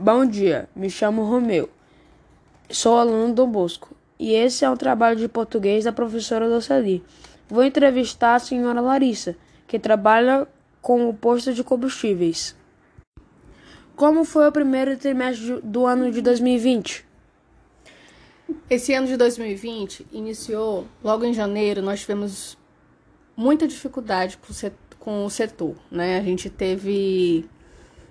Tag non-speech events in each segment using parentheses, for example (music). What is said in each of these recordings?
Bom dia, me chamo Romeu. Sou aluno do Bosco e esse é um trabalho de português da professora Doceli. Vou entrevistar a senhora Larissa, que trabalha com o posto de combustíveis. Como foi o primeiro trimestre do ano de 2020? Esse ano de 2020 iniciou logo em janeiro. Nós tivemos muita dificuldade com o setor, né? A gente teve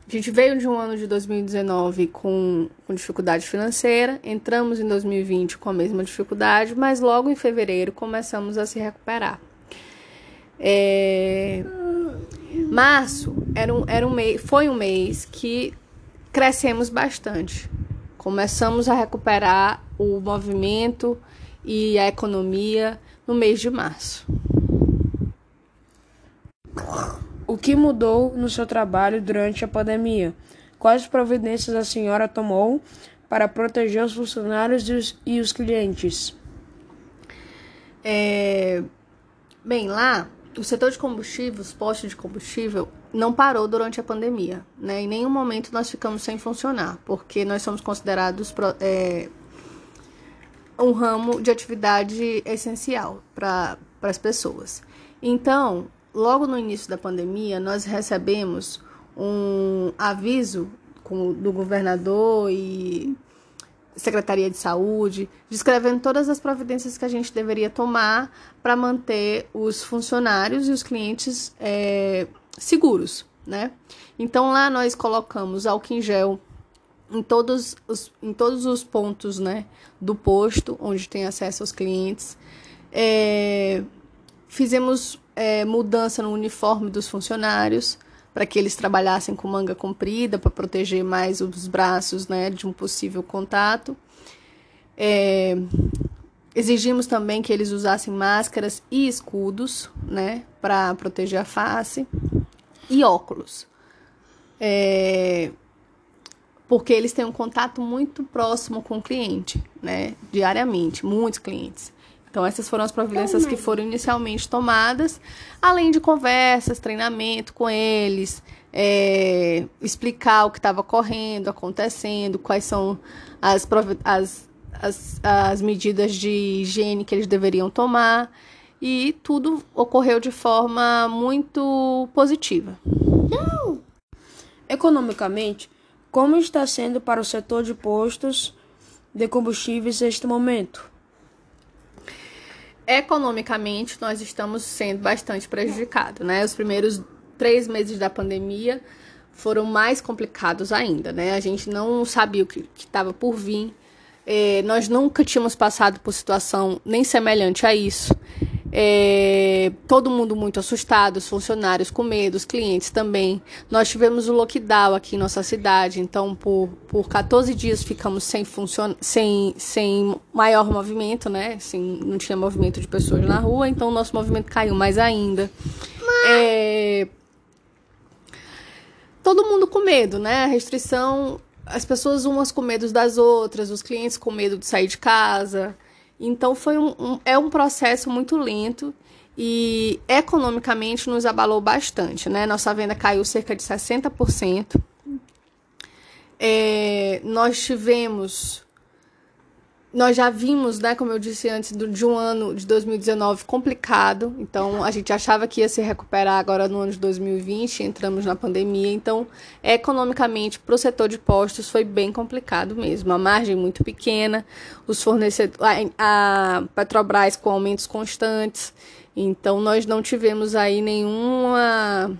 a gente veio de um ano de 2019 com, com dificuldade financeira, entramos em 2020 com a mesma dificuldade, mas logo em fevereiro começamos a se recuperar. É... Março era um, era um mês, foi um mês que crescemos bastante. Começamos a recuperar o movimento e a economia no mês de março. O que mudou no seu trabalho durante a pandemia? Quais providências a senhora tomou para proteger os funcionários e os, e os clientes? É... Bem, lá, o setor de combustíveis, postos de combustível, não parou durante a pandemia. Né? Em nenhum momento nós ficamos sem funcionar, porque nós somos considerados é, um ramo de atividade essencial para as pessoas. Então, logo no início da pandemia, nós recebemos um aviso do governador e Secretaria de Saúde, descrevendo todas as providências que a gente deveria tomar para manter os funcionários e os clientes é, seguros, né? Então lá nós colocamos álcool em gel em todos os, em todos os pontos, né, do posto onde tem acesso aos clientes. É, fizemos é, mudança no uniforme dos funcionários para que eles trabalhassem com manga comprida para proteger mais os braços né, de um possível contato. É, exigimos também que eles usassem máscaras e escudos né, para proteger a face e óculos. É, porque eles têm um contato muito próximo com o cliente, né, diariamente, muitos clientes. Então, essas foram as providências que foram inicialmente tomadas, além de conversas, treinamento com eles, é, explicar o que estava correndo, acontecendo, quais são as, as, as, as medidas de higiene que eles deveriam tomar. E tudo ocorreu de forma muito positiva. Economicamente, como está sendo para o setor de postos de combustíveis este momento? Economicamente nós estamos sendo bastante prejudicados, né? Os primeiros três meses da pandemia foram mais complicados ainda, né? A gente não sabia o que estava por vir. É, nós nunca tínhamos passado por situação nem semelhante a isso. É, todo mundo muito assustado, os funcionários com medo, os clientes também. Nós tivemos o lockdown aqui em nossa cidade, então por, por 14 dias ficamos sem, funcion... sem, sem maior movimento, né? Assim, não tinha movimento de pessoas na rua, então o nosso movimento caiu mais ainda. É... Todo mundo com medo, né? A restrição, as pessoas umas com medo das outras, os clientes com medo de sair de casa. Então foi um, um, é um processo muito lento e economicamente nos abalou bastante, né? Nossa venda caiu cerca de 60%. É, nós tivemos nós já vimos, né, como eu disse antes, de um ano de 2019 complicado. Então, a gente achava que ia se recuperar agora no ano de 2020, entramos na pandemia. Então, economicamente, para o setor de postos foi bem complicado mesmo. A margem muito pequena, os fornecedores, a, a Petrobras com aumentos constantes. Então, nós não tivemos aí nenhuma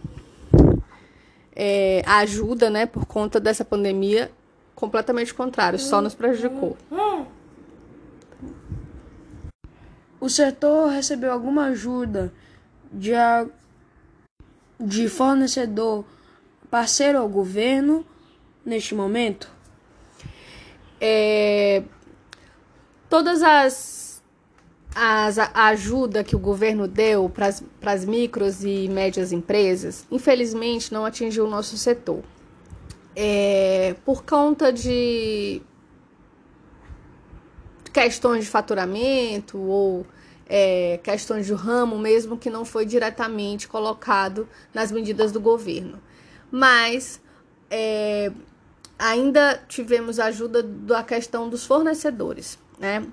é, ajuda, né, por conta dessa pandemia. Completamente contrário, só nos prejudicou. O setor recebeu alguma ajuda de, a, de fornecedor parceiro ao governo neste momento? É, todas as, as ajuda que o governo deu para as micros e médias empresas, infelizmente não atingiu o nosso setor. É, por conta de questões de faturamento ou é, questões de ramo mesmo que não foi diretamente colocado nas medidas do governo. Mas é, ainda tivemos ajuda da questão dos fornecedores, né?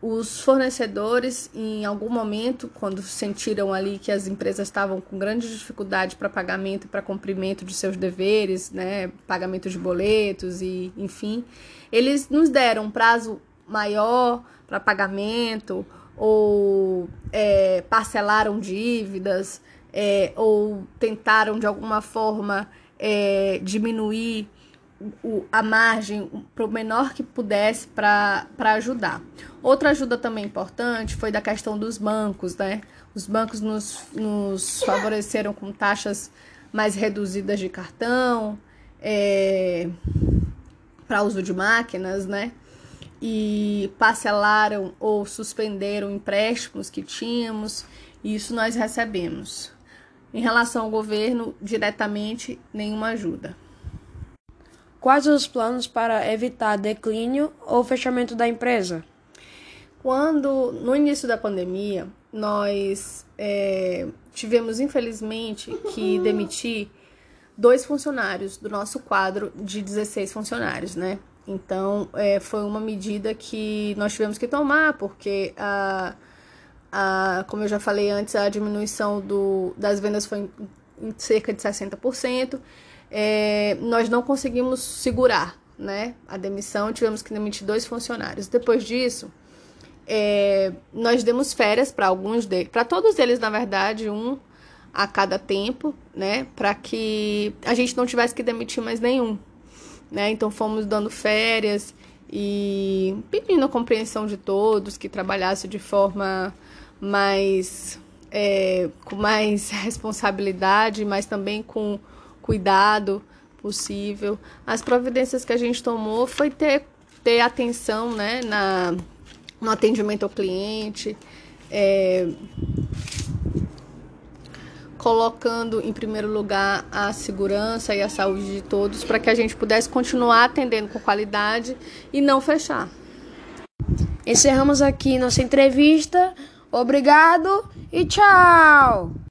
Os fornecedores, em algum momento, quando sentiram ali que as empresas estavam com grande dificuldade para pagamento e para cumprimento de seus deveres, né, pagamento de boletos e, enfim, eles nos deram um prazo maior para pagamento ou é, parcelaram dívidas é, ou tentaram de alguma forma é, diminuir o, a margem para o menor que pudesse para ajudar. Outra ajuda também importante foi da questão dos bancos, né? Os bancos nos, nos favoreceram com taxas mais reduzidas de cartão, é, para uso de máquinas, né? E parcelaram ou suspenderam empréstimos que tínhamos, e isso nós recebemos. Em relação ao governo, diretamente, nenhuma ajuda. Quais os planos para evitar declínio ou fechamento da empresa? Quando, no início da pandemia, nós é, tivemos, infelizmente, que (laughs) demitir dois funcionários do nosso quadro de 16 funcionários, né? Então, é, foi uma medida que nós tivemos que tomar, porque, a, a, como eu já falei antes, a diminuição do, das vendas foi em, cerca de 60% é, nós não conseguimos segurar né, a demissão, tivemos que demitir dois funcionários. Depois disso, é, nós demos férias para alguns deles, para todos eles, na verdade, um a cada tempo, né, para que a gente não tivesse que demitir mais nenhum. Né? Então fomos dando férias e pedindo a compreensão de todos que trabalhasse de forma mais é, com mais (laughs) responsabilidade, mas também com cuidado possível. As providências que a gente tomou foi ter, ter atenção né, na, no atendimento ao cliente, é, colocando em primeiro lugar a segurança e a saúde de todos para que a gente pudesse continuar atendendo com qualidade e não fechar. Encerramos aqui nossa entrevista. Obrigado e tchau!